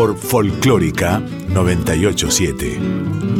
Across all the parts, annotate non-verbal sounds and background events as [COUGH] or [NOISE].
Por Folclórica 987.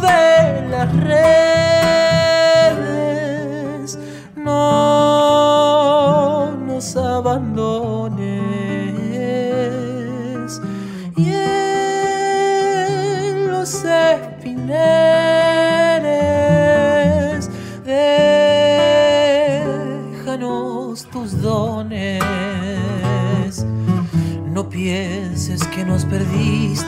De las redes, no nos abandones. Y en los espineres, déjanos tus dones. No pienses que nos perdiste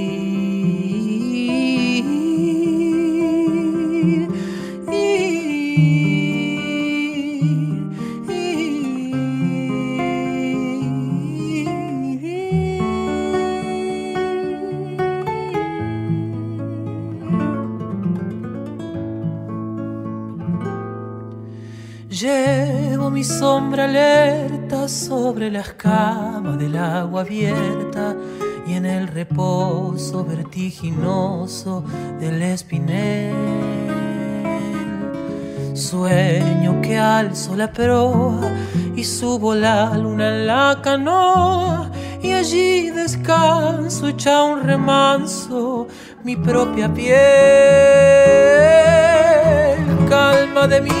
Sombra alerta sobre la escama del agua abierta y en el reposo vertiginoso del espinel. Sueño que alzo la proa y subo la luna en la canoa y allí descanso echa un remanso mi propia piel. Calma de mis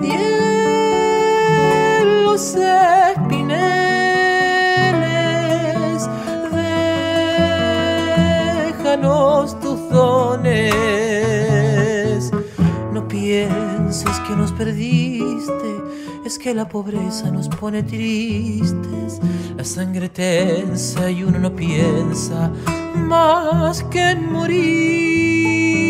Y en los espineles déjanos tus dones. No pienses que nos perdiste es que la pobreza nos pone tristes, la sangre tensa y uno no piensa más que en morir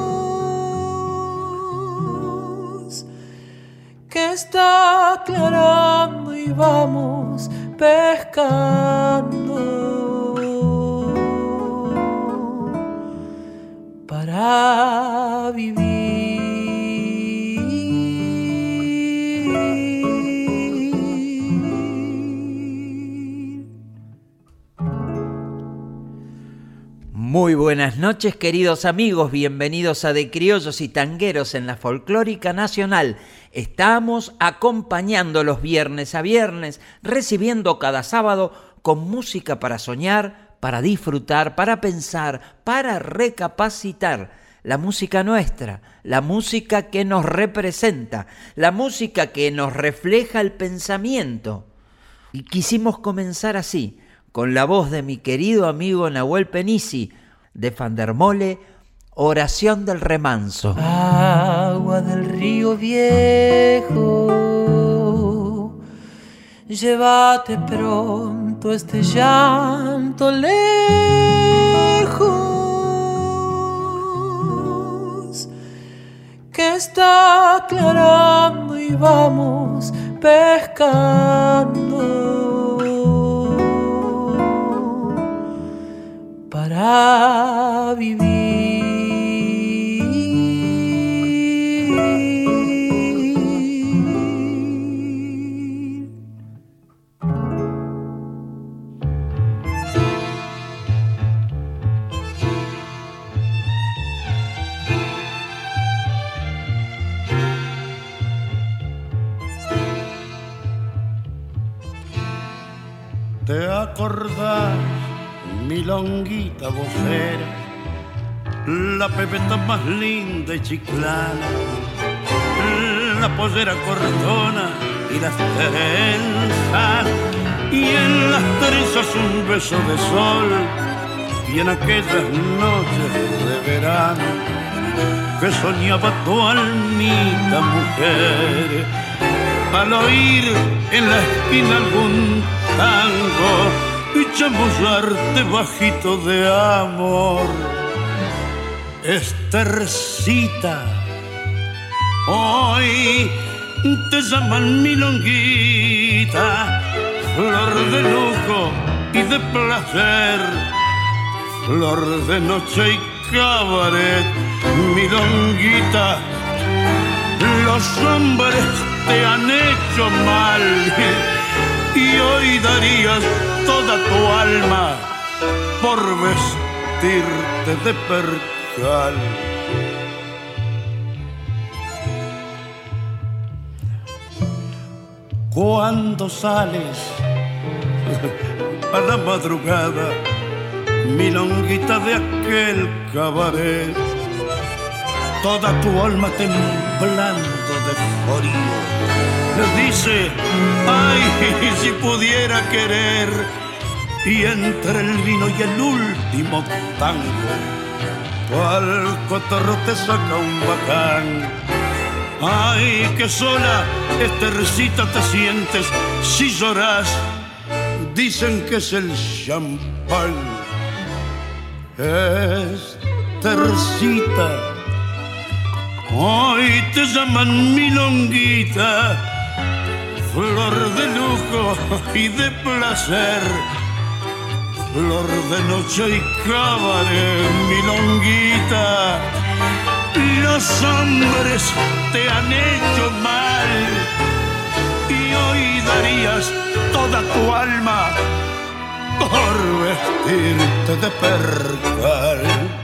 Que está aclarando y vamos pescando para vivir. Muy buenas noches queridos amigos, bienvenidos a De Criollos y Tangueros en la Folclórica Nacional. Estamos acompañando los viernes a viernes, recibiendo cada sábado con música para soñar, para disfrutar, para pensar, para recapacitar. La música nuestra, la música que nos representa, la música que nos refleja el pensamiento. Y quisimos comenzar así, con la voz de mi querido amigo Nahuel Penisi, de Fandermole, Oración del Remanso. Agua del río viejo, llévate pronto este llanto lejos, que está aclarando y vamos pescando. Para vivir. ¿Te acordás? Milonguita vocera, la pepeta más linda y chiclana, la pollera cortona y las trenzas, y en las trenzas un beso de sol, y en aquellas noches de verano que soñaba tu almita mujer, al oír en la esquina algún tango y chamullarte bajito de amor. Estercita, hoy te llaman milonguita, flor de lujo y de placer, flor de noche y cabaret, milonguita. Los hombres te han hecho mal y hoy darías toda tu alma por vestirte de percal. Cuando sales a la madrugada, mi longuita de aquel cabaret, toda tu alma temblando de frío dice, ay, [LAUGHS] si pudiera querer, y entre el vino y el último tango, al cotorro te saca un bacán. Ay, que sola, estercita te sientes si lloras. Dicen que es el champán. Estercita, hoy te llaman milonguita flor de lujo y de placer, flor de noche y cabaret, milonguita. Los hombres te han hecho mal y hoy darías toda tu alma por vestirte de percal.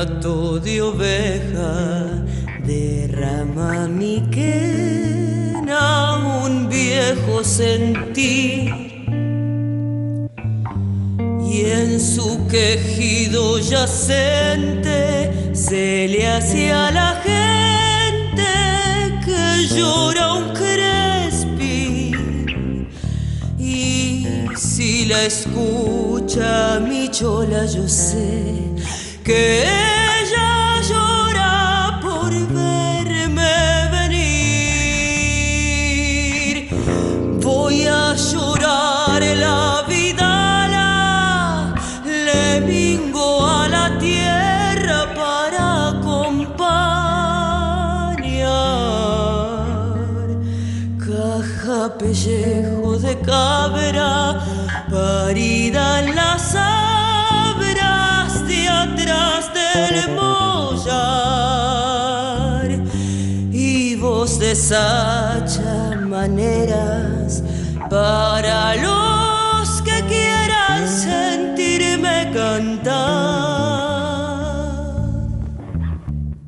De oveja derrama mi quena un viejo sentir. Y en su quejido yacente se le hacía la gente que llora un crespín y si la escucha mi chola yo sé que ella llora por verme venir. Voy a llorar la voz de sacha maneras para los que quieran sentirme cantar.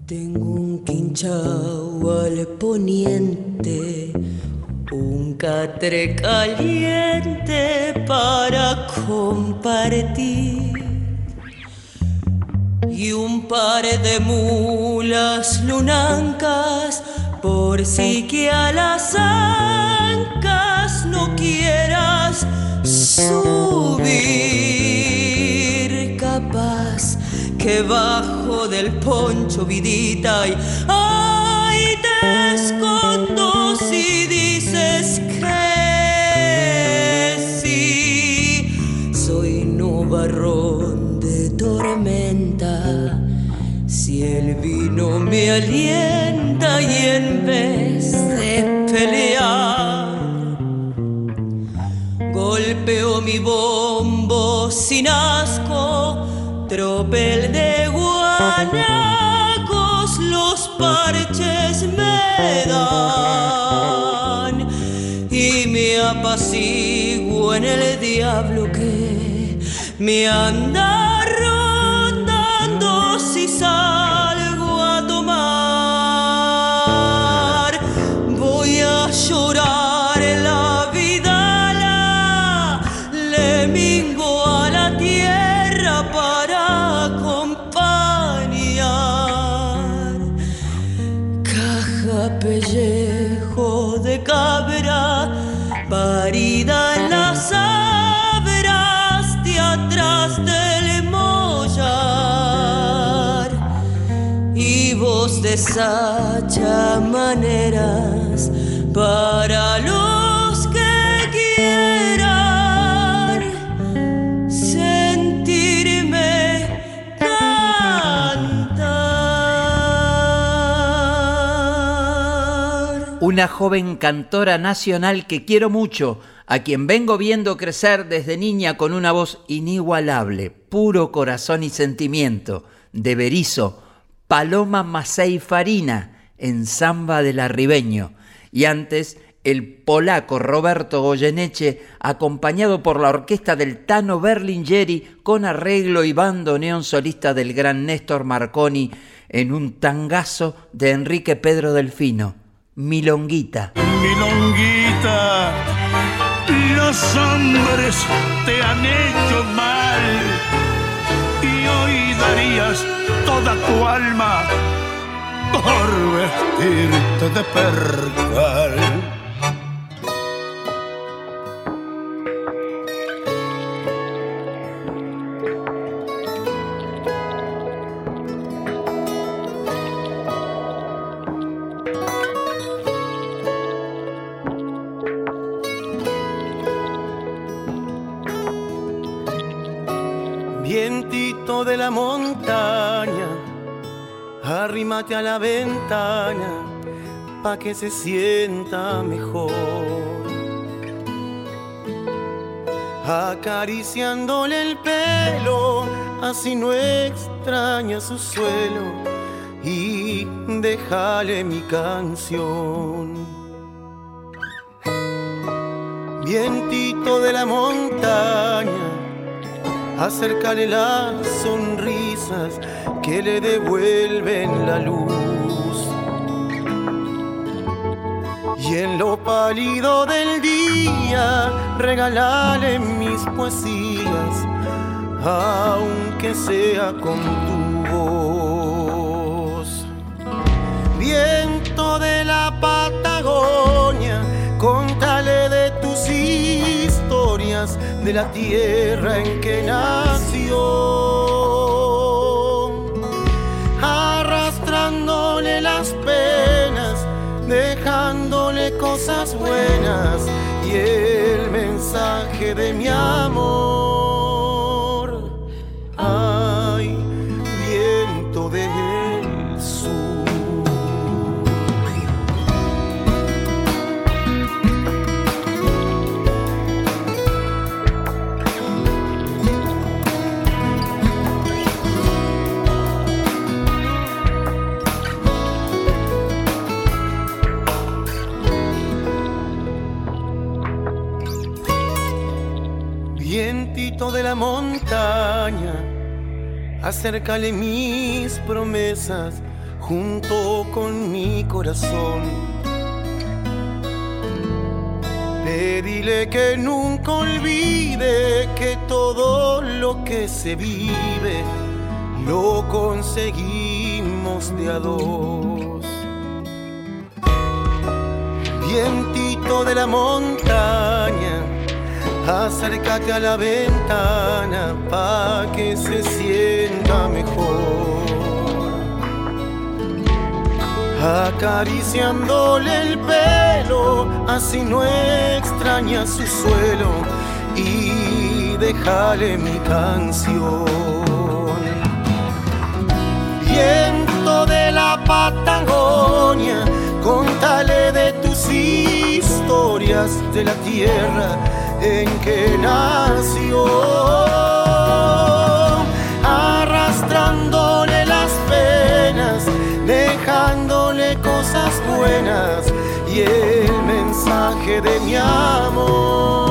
Tengo un quinchao al poniente, un catre caliente para compartir y un par de mulas lunancas por si que a las ancas no quieras subir capaz que bajo del poncho vidita y ay te escondo si dices que sí soy nubarrón de tormenta si el vino me y en vez de pelear golpeo mi bombo sin asco tropel de guanacos los parches me dan y me apaciguo en el diablo que me anda para los que quieran sentirme cantar. Una joven cantora nacional que quiero mucho, a quien vengo viendo crecer desde niña con una voz inigualable, puro corazón y sentimiento, de Berizo, Paloma Macei Farina, en Samba del Arribeño, y antes el polaco Roberto Goyeneche, acompañado por la orquesta del Tano Berlingeri, con arreglo y bandoneón solista del gran Néstor Marconi, en un tangazo de Enrique Pedro Delfino, Milonguita. Milonguita, los hombres te han hecho mal hoy darías toda tu alma por vestirte de percal. A la ventana, pa' que se sienta mejor. Acariciándole el pelo, así no extraña su suelo y déjale mi canción. Vientito de la montaña, acércale las sonrisas que le devuelven la luz. Y en lo pálido del día, regalale mis poesías, aunque sea con tu voz. Viento de la Patagonia, contale de tus historias de la tierra en que nació. Arrastrándole las penas, dejándole cosas buenas y el mensaje de mi amor. Montaña, acércale mis promesas junto con mi corazón. Pedile que nunca olvide que todo lo que se vive lo conseguimos de a dos. Vientito de la montaña, acércate a la ventana pa' que se sienta mejor. Acariciándole el pelo, así no extraña su suelo y déjale mi canción. Viento de la Patagonia, contale de tus historias de la tierra en que nació. Arrastrándole las penas, dejándole cosas buenas y el mensaje de mi amor.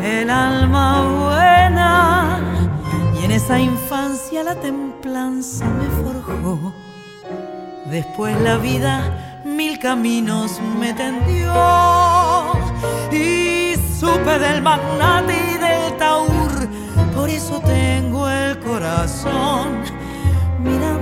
El alma buena. Y en esa infancia la templanza me forjó. Después la vida mil caminos me tendió y supe del magnate y del taur. Por eso tengo el corazón mirando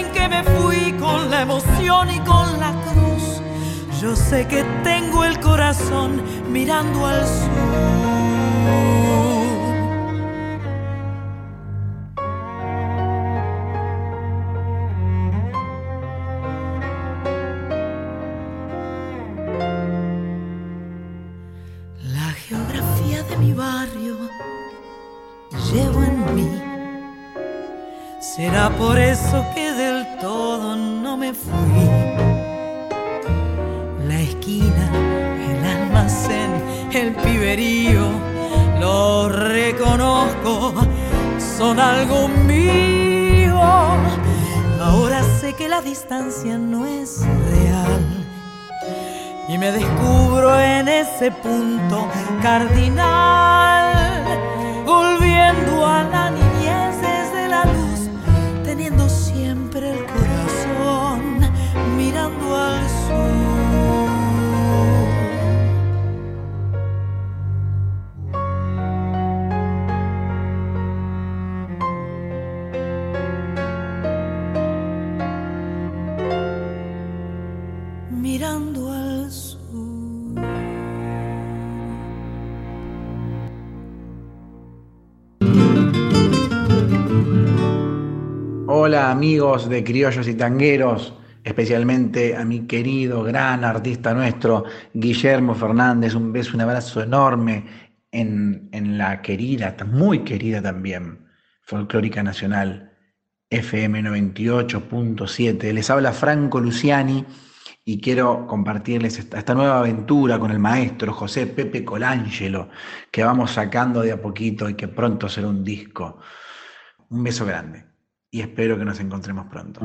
me fui con la emoción y con la cruz, yo sé que tengo el corazón mirando al sur. por eso que fui. La esquina, el almacén, el piberío, lo reconozco, son algo mío. Ahora sé que la distancia no es real. Y me descubro en ese punto cardinal, volviendo a la Hola amigos de Criollos y Tangueros, especialmente a mi querido gran artista nuestro, Guillermo Fernández. Un beso, un abrazo enorme en, en la querida, muy querida también, Folclórica Nacional FM 98.7. Les habla Franco Luciani y quiero compartirles esta, esta, nueva aventura con el maestro José Pepe Colangelo, que vamos sacando de a poquito y que pronto será un disco. Un beso grande y espero que nos encontremos pronto.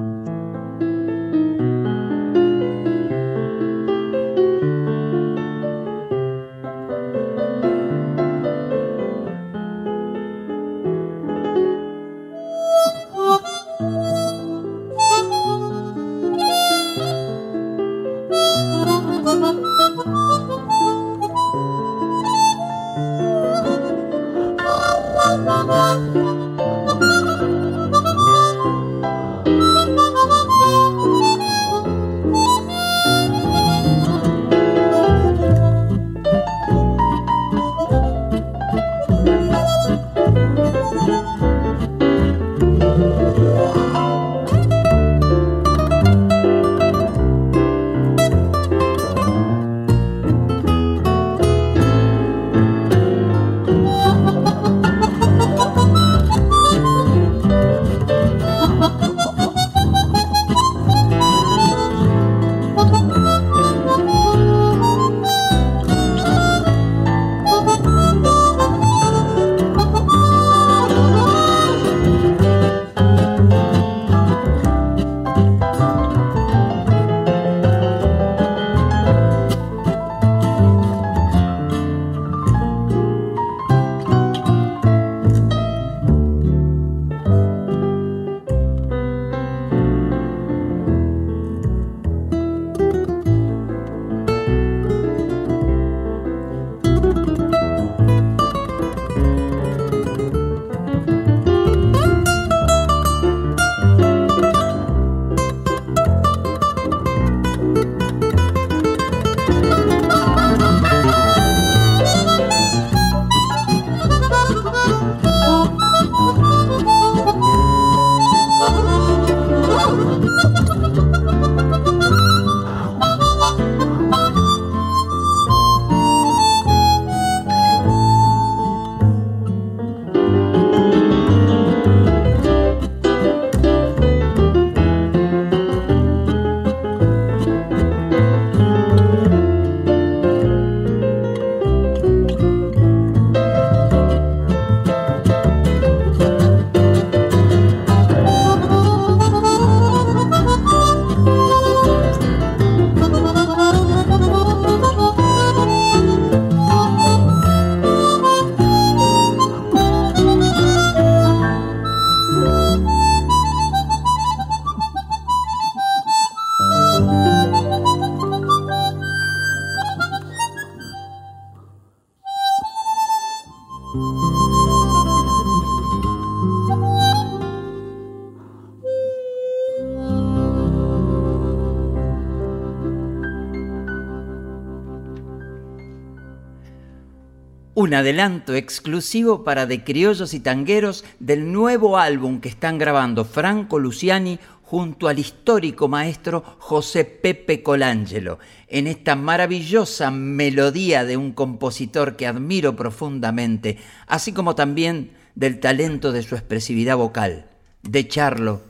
Un adelanto exclusivo para De Criollos y Tangueros del nuevo álbum que están grabando Franco Luciani junto al histórico maestro José Pepe Colangelo, en esta maravillosa melodía de un compositor que admiro profundamente, así como también del talento de su expresividad vocal, de Charlo,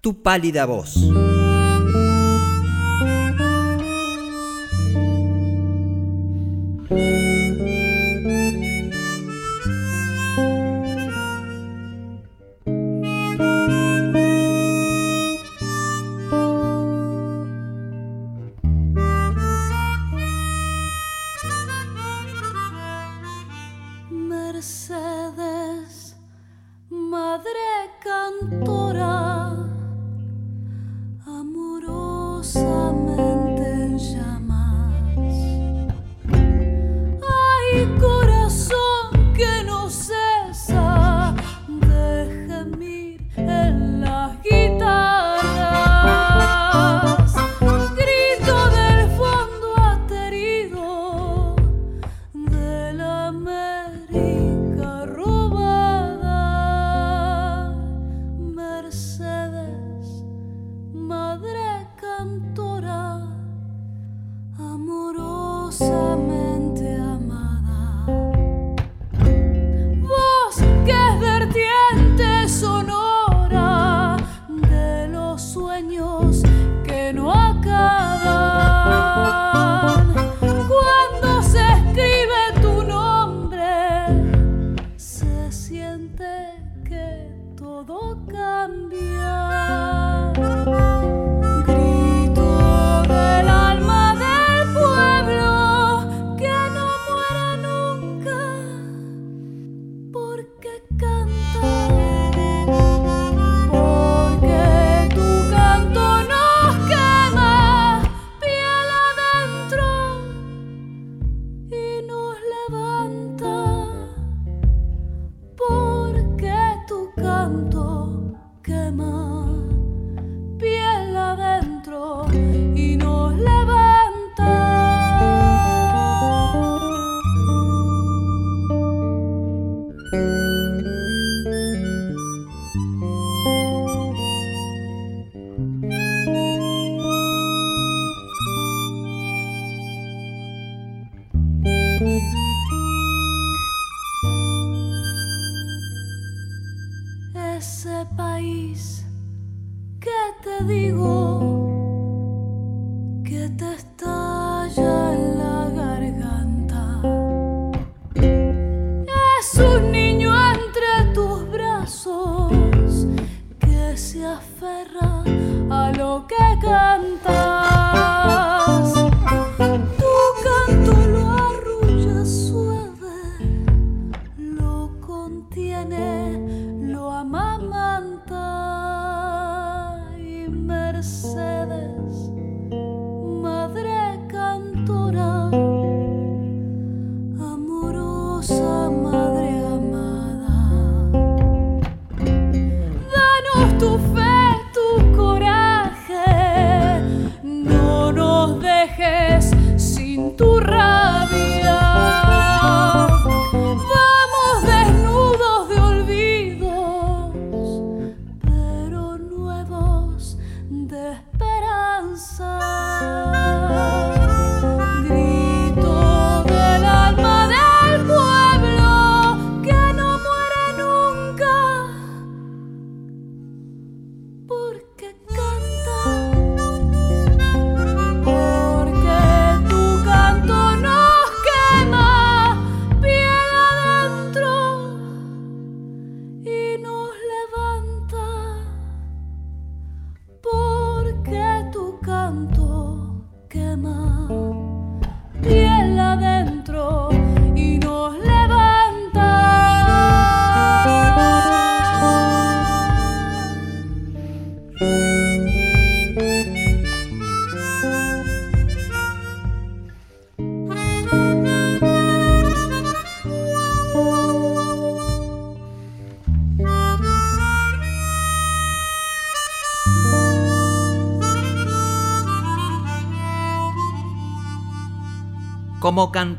tu pálida voz.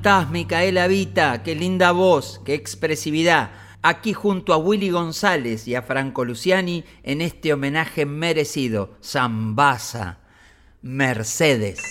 ¿Cómo cantás, Micaela Vita? Qué linda voz, qué expresividad. Aquí junto a Willy González y a Franco Luciani en este homenaje merecido. Zambasa, Mercedes.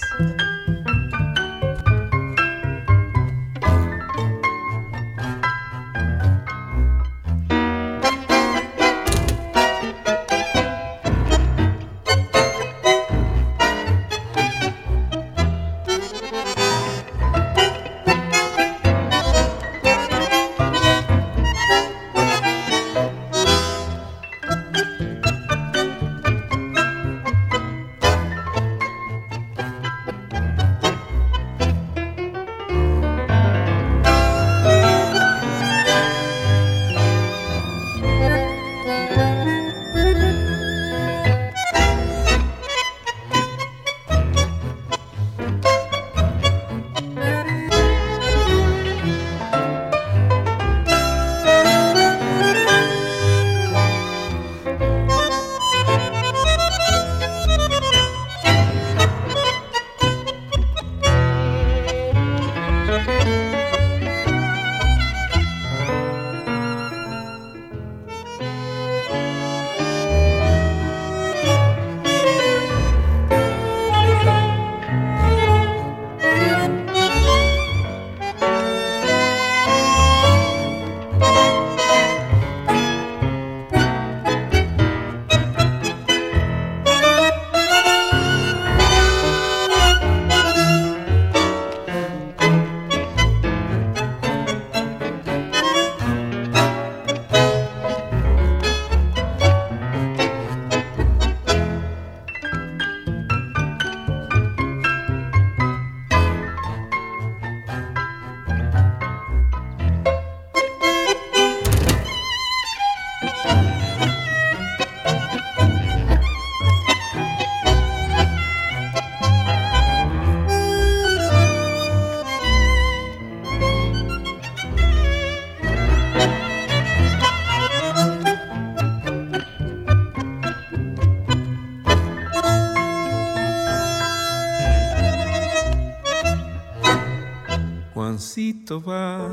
Va.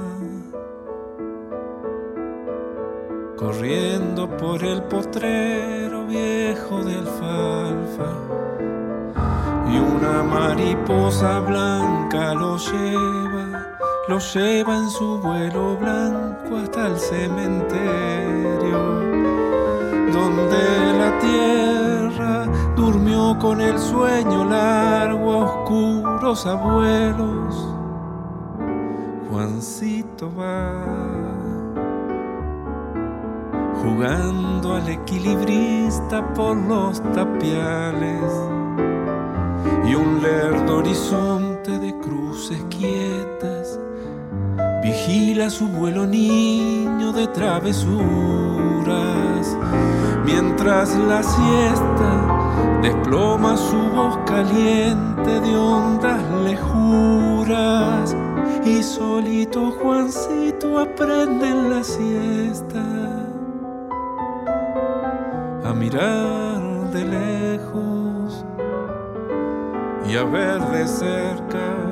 Corriendo por el potrero viejo de alfalfa y una mariposa blanca lo lleva, lo lleva en su vuelo blanco hasta el cementerio donde la tierra durmió con el sueño largo oscuros abuelos va jugando al equilibrista por los tapiales y un lerdo horizonte de cruces quietas vigila su vuelo niño de travesuras. Mientras la siesta desploma su voz caliente de ondas lejuras y solito Juancito aprende en la siesta a mirar de lejos y a ver de cerca.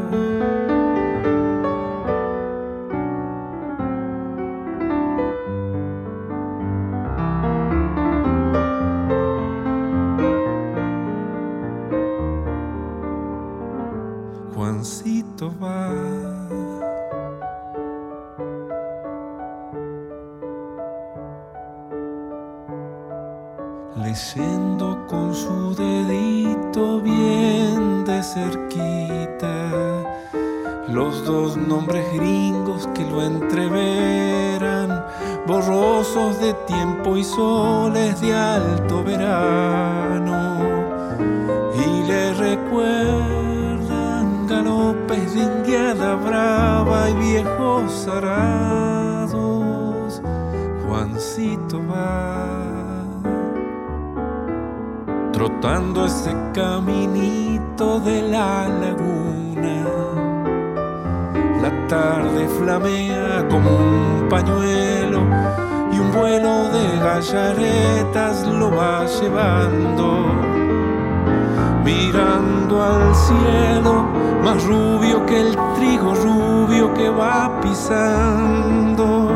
Laguna. La tarde flamea como un pañuelo y un vuelo de gallaretas lo va llevando. Mirando al cielo, más rubio aquel trigo rubio que va pisando.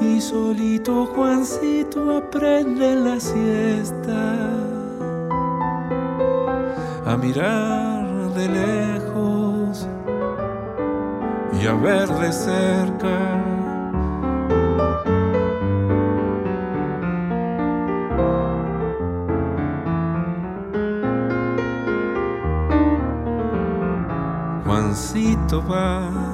Y solito Juancito aprende la siesta a mirar de lejos y a ver de cerca. Juancito va.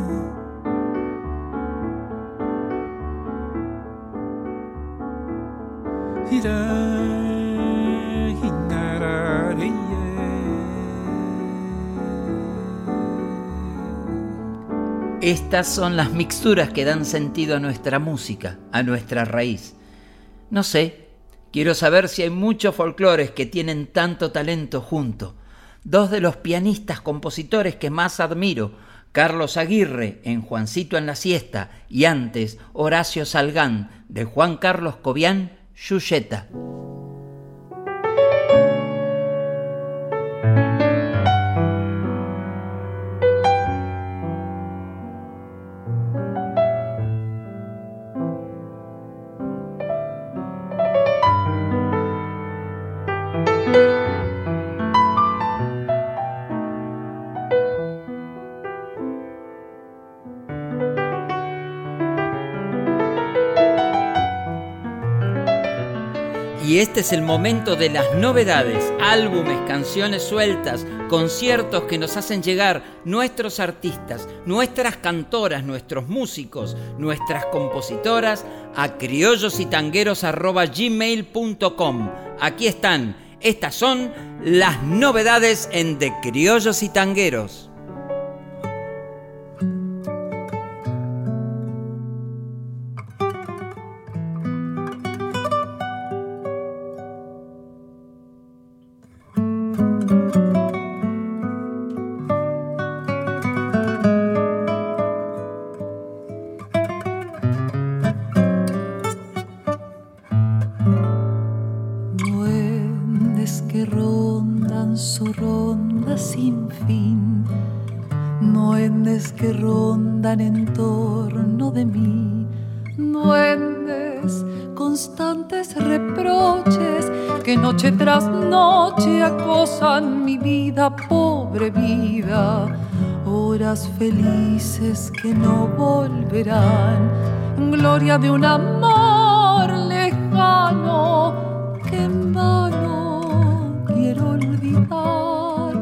Estas son las mixturas que dan sentido a nuestra música, a nuestra raíz. No sé, quiero saber si hay muchos folclores que tienen tanto talento junto. Dos de los pianistas compositores que más admiro, Carlos Aguirre en Juancito en la siesta y antes Horacio Salgán de Juan Carlos Cobian, Yuyeta. Y este es el momento de las novedades, álbumes, canciones sueltas, conciertos que nos hacen llegar nuestros artistas, nuestras cantoras, nuestros músicos, nuestras compositoras a criollosytangueros.gmail.com. Aquí están, estas son las novedades en De Criollos y Tangueros. Volverán, gloria de un amor lejano que en vano quiero olvidar.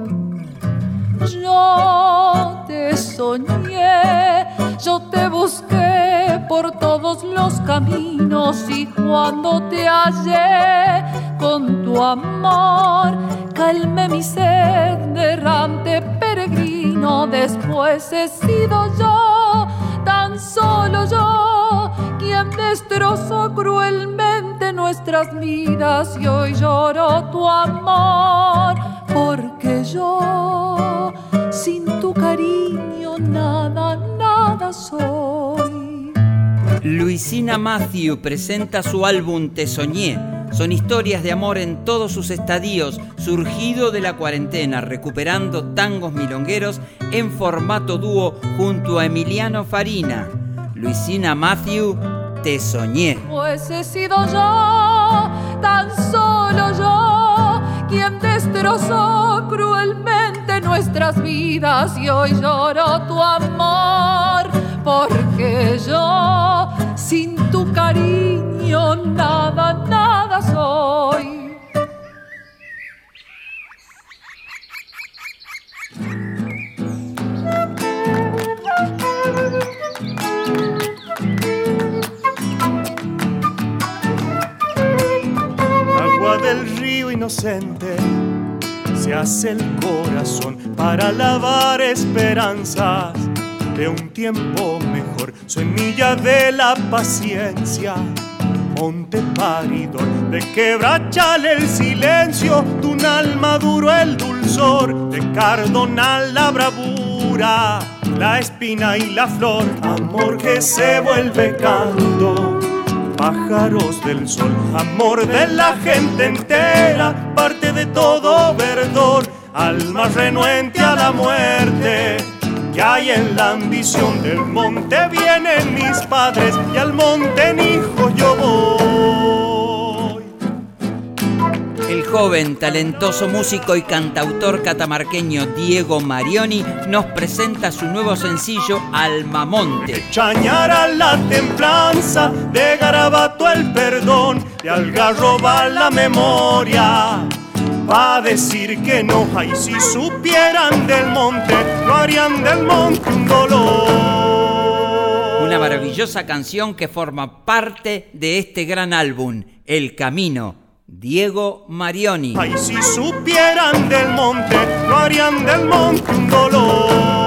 Yo te soñé, yo te busqué por todos los caminos y cuando te hallé con tu amor, calmé mi sed de errante peregrino, después he sido yo, solo yo, quien destrozó cruelmente nuestras vidas y hoy lloro tu amor, porque yo sin tu cariño nada, nada soy. Luisina Matthew presenta su álbum Te Soñé son historias de amor en todos sus estadios, surgido de la cuarentena, recuperando tangos milongueros en formato dúo junto a Emiliano Farina. Luisina Matthew, te soñé. Pues he sido yo, tan solo yo, quien destrozó cruelmente nuestras vidas y hoy lloro tu amor, porque yo sin tu cariño nada, nada soy. Agua del río inocente se hace el corazón para lavar esperanzas de un tiempo mejor, semilla de la paciencia monte paridor, de quebrachal el silencio, de un alma duro el dulzor, de cardonal la bravura, la espina y la flor, amor que se vuelve canto. Pájaros del sol, amor de la gente entera, parte de todo verdor, alma renuente a la muerte, hay en la ambición del monte vienen mis padres y al monte en hijo yo voy. El joven, talentoso músico y cantautor catamarqueño Diego Marioni nos presenta su nuevo sencillo Almamonte. Chañara la templanza, de garabato el perdón, de algarroba la memoria va a decir que no hay si supieran del monte, no harían del monte un dolor. Una maravillosa canción que forma parte de este gran álbum, El Camino, Diego Marioni. Ay, si supieran del monte, no harían del monte un dolor.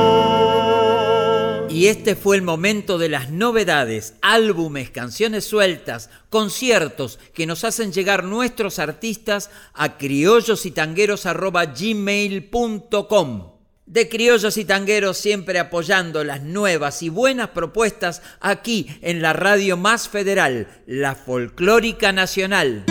Y este fue el momento de las novedades, álbumes, canciones sueltas, conciertos que nos hacen llegar nuestros artistas a criollosytangueros.gmail.com. De criollos y tangueros siempre apoyando las nuevas y buenas propuestas aquí en la radio más federal, la folclórica nacional.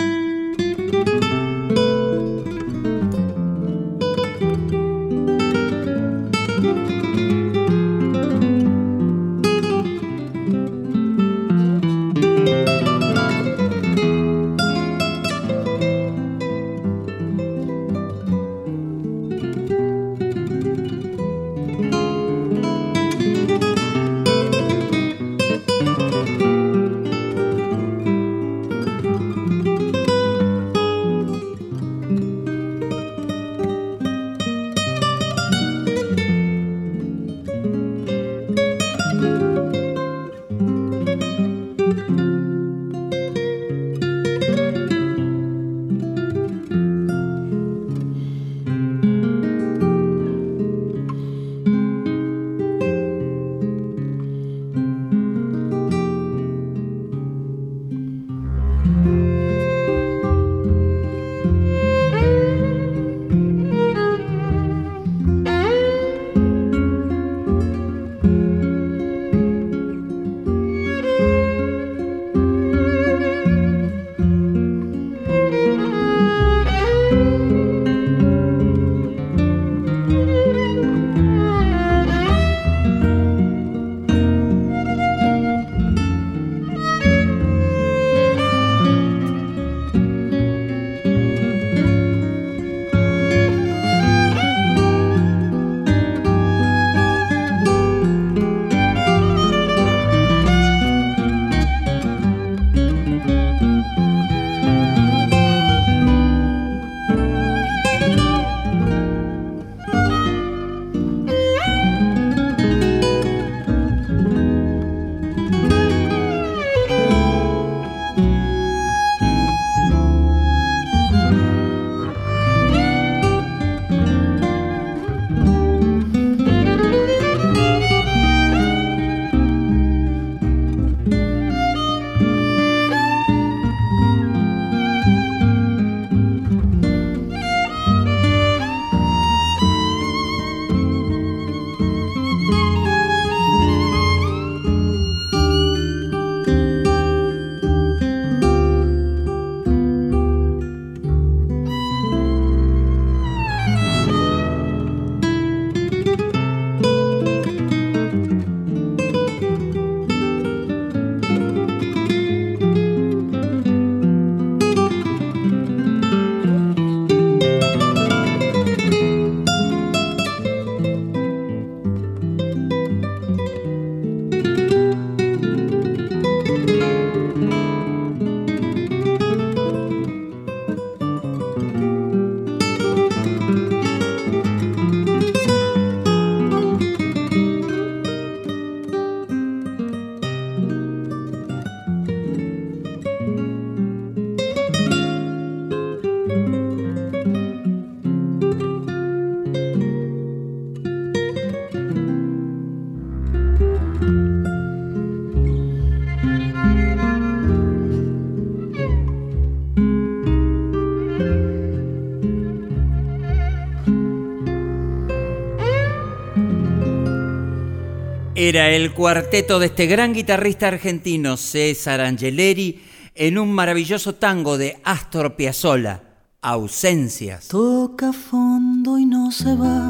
Era el cuarteto de este gran guitarrista argentino César Angeleri en un maravilloso tango de Astor Piazzolla, Ausencias. Toca fondo y no se va,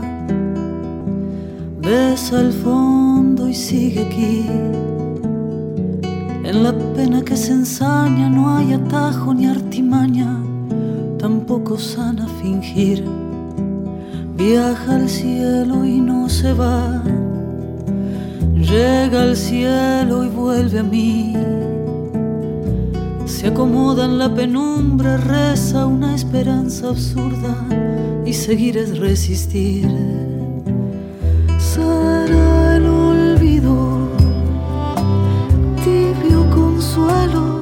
Besa el fondo y sigue aquí. En la pena que se ensaña no hay atajo ni artimaña, tampoco sana fingir. Viaja al cielo y no se va. Llega al cielo y vuelve a mí. Se acomoda en la penumbra, reza una esperanza absurda y seguir es resistir. Será el olvido, tibio consuelo,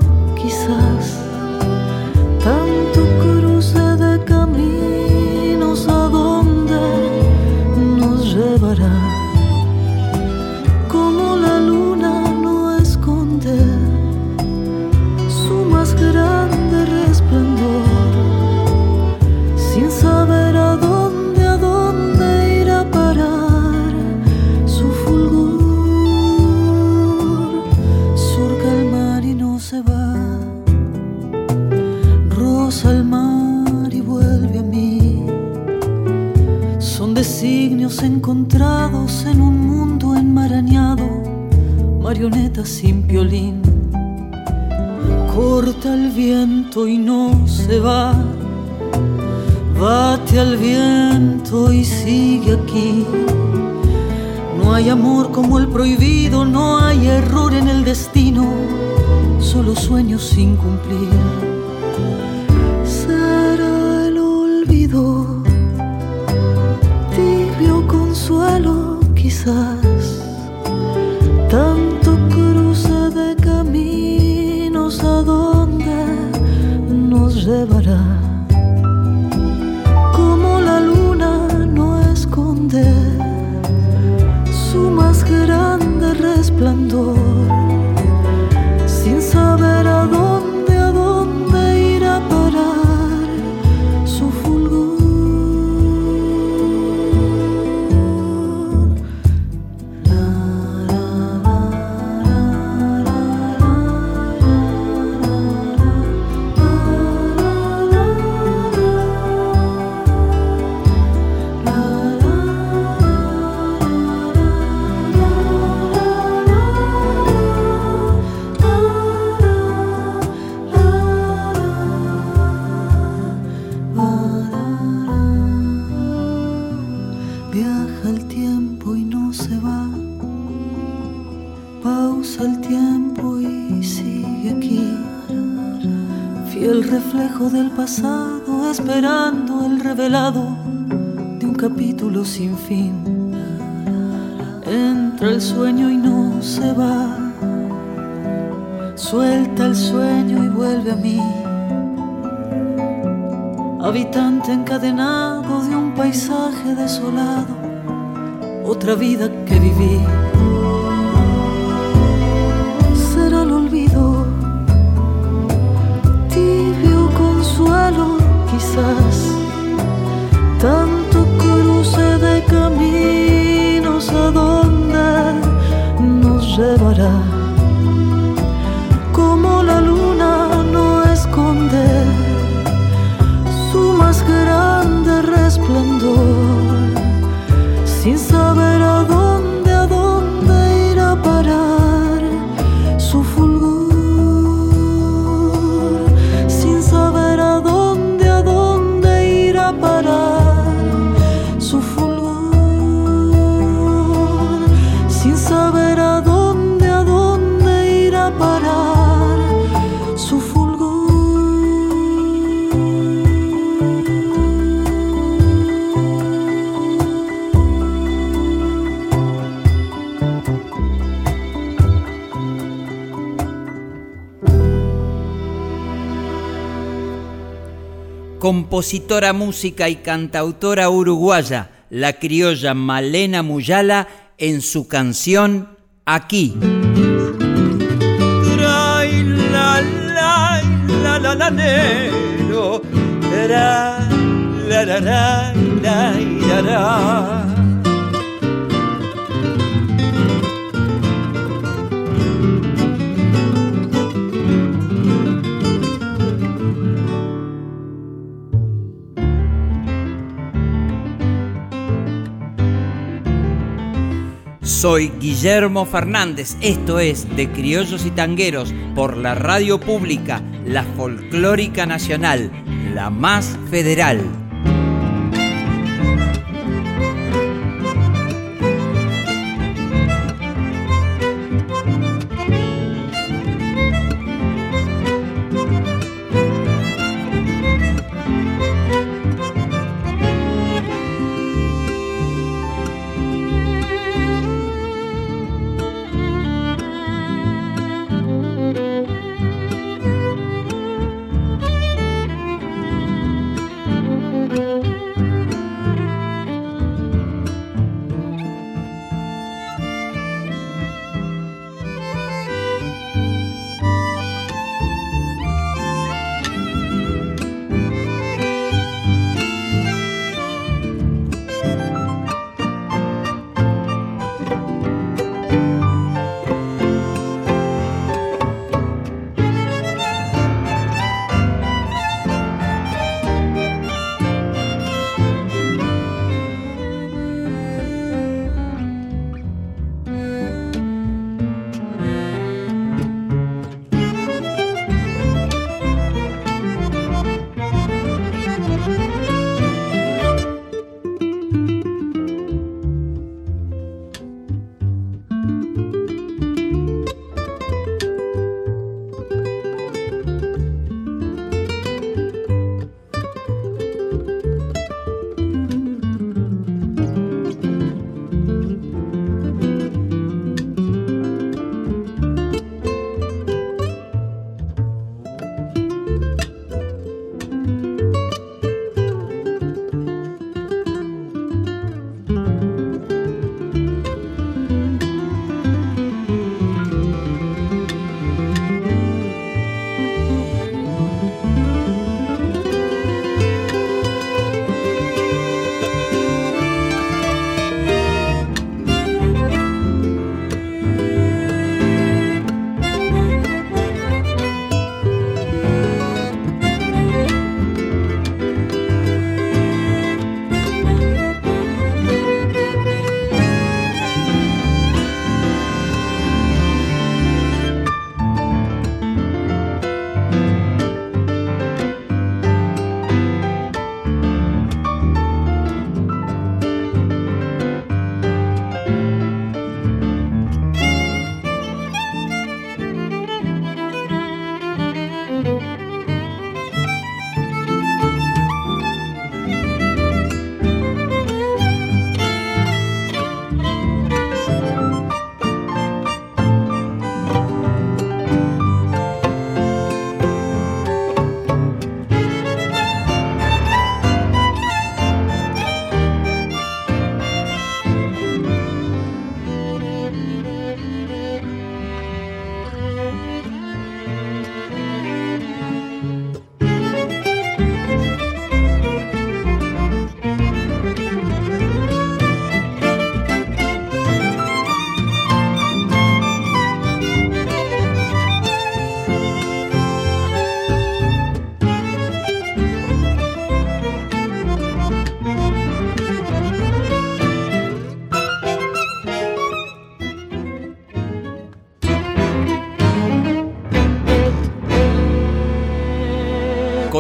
sin violín corta el viento y no se va. Bate al viento y sigue aquí. No hay amor como el prohibido, no hay error en el destino, solo sueños sin cumplir. Será el olvido, tibio consuelo quizás, grande resplandor, pasado, esperando el revelado de un capítulo sin fin. Entra el sueño y no se va. Suelta el sueño y vuelve a mí habitante encadenado de un paisaje desolado, otra vida que viví. Compositora, música y cantautora uruguaya, la criolla Malena Muyala, en su canción Aquí. Soy Guillermo Fernández, esto es De Criollos y Tangueros por la radio pública, la folclórica nacional, la más federal.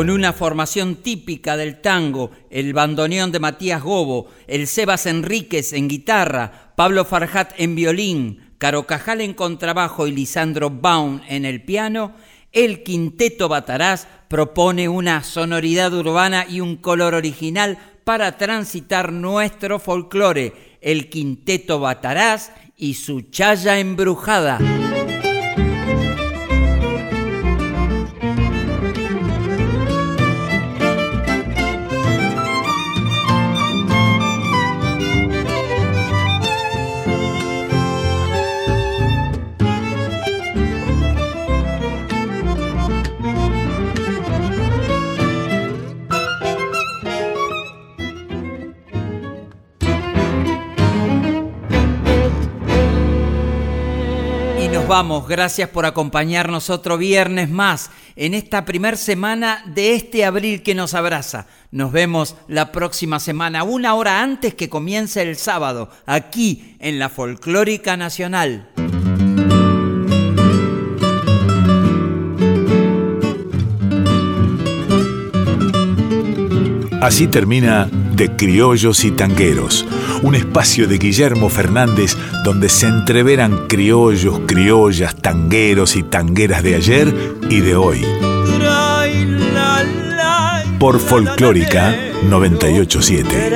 Con una formación típica del tango, el bandoneón de Matías Gobo, el Sebas Enríquez en guitarra, Pablo Farjat en violín, Caro Cajal en contrabajo y Lisandro Baum en el piano, el Quinteto Batarás propone una sonoridad urbana y un color original para transitar nuestro folclore, el Quinteto Batarás y su chaya embrujada. Vamos. Gracias por acompañarnos otro viernes más en esta primer semana de este abril que nos abraza. Nos vemos la próxima semana, una hora antes que comience el sábado, aquí en la Folclórica Nacional. Así termina De Criollos y Tangueros, un espacio de Guillermo Fernández donde se entreveran criollos, criollas, tangueros y tangueras de ayer y de hoy. Por Folclórica 987.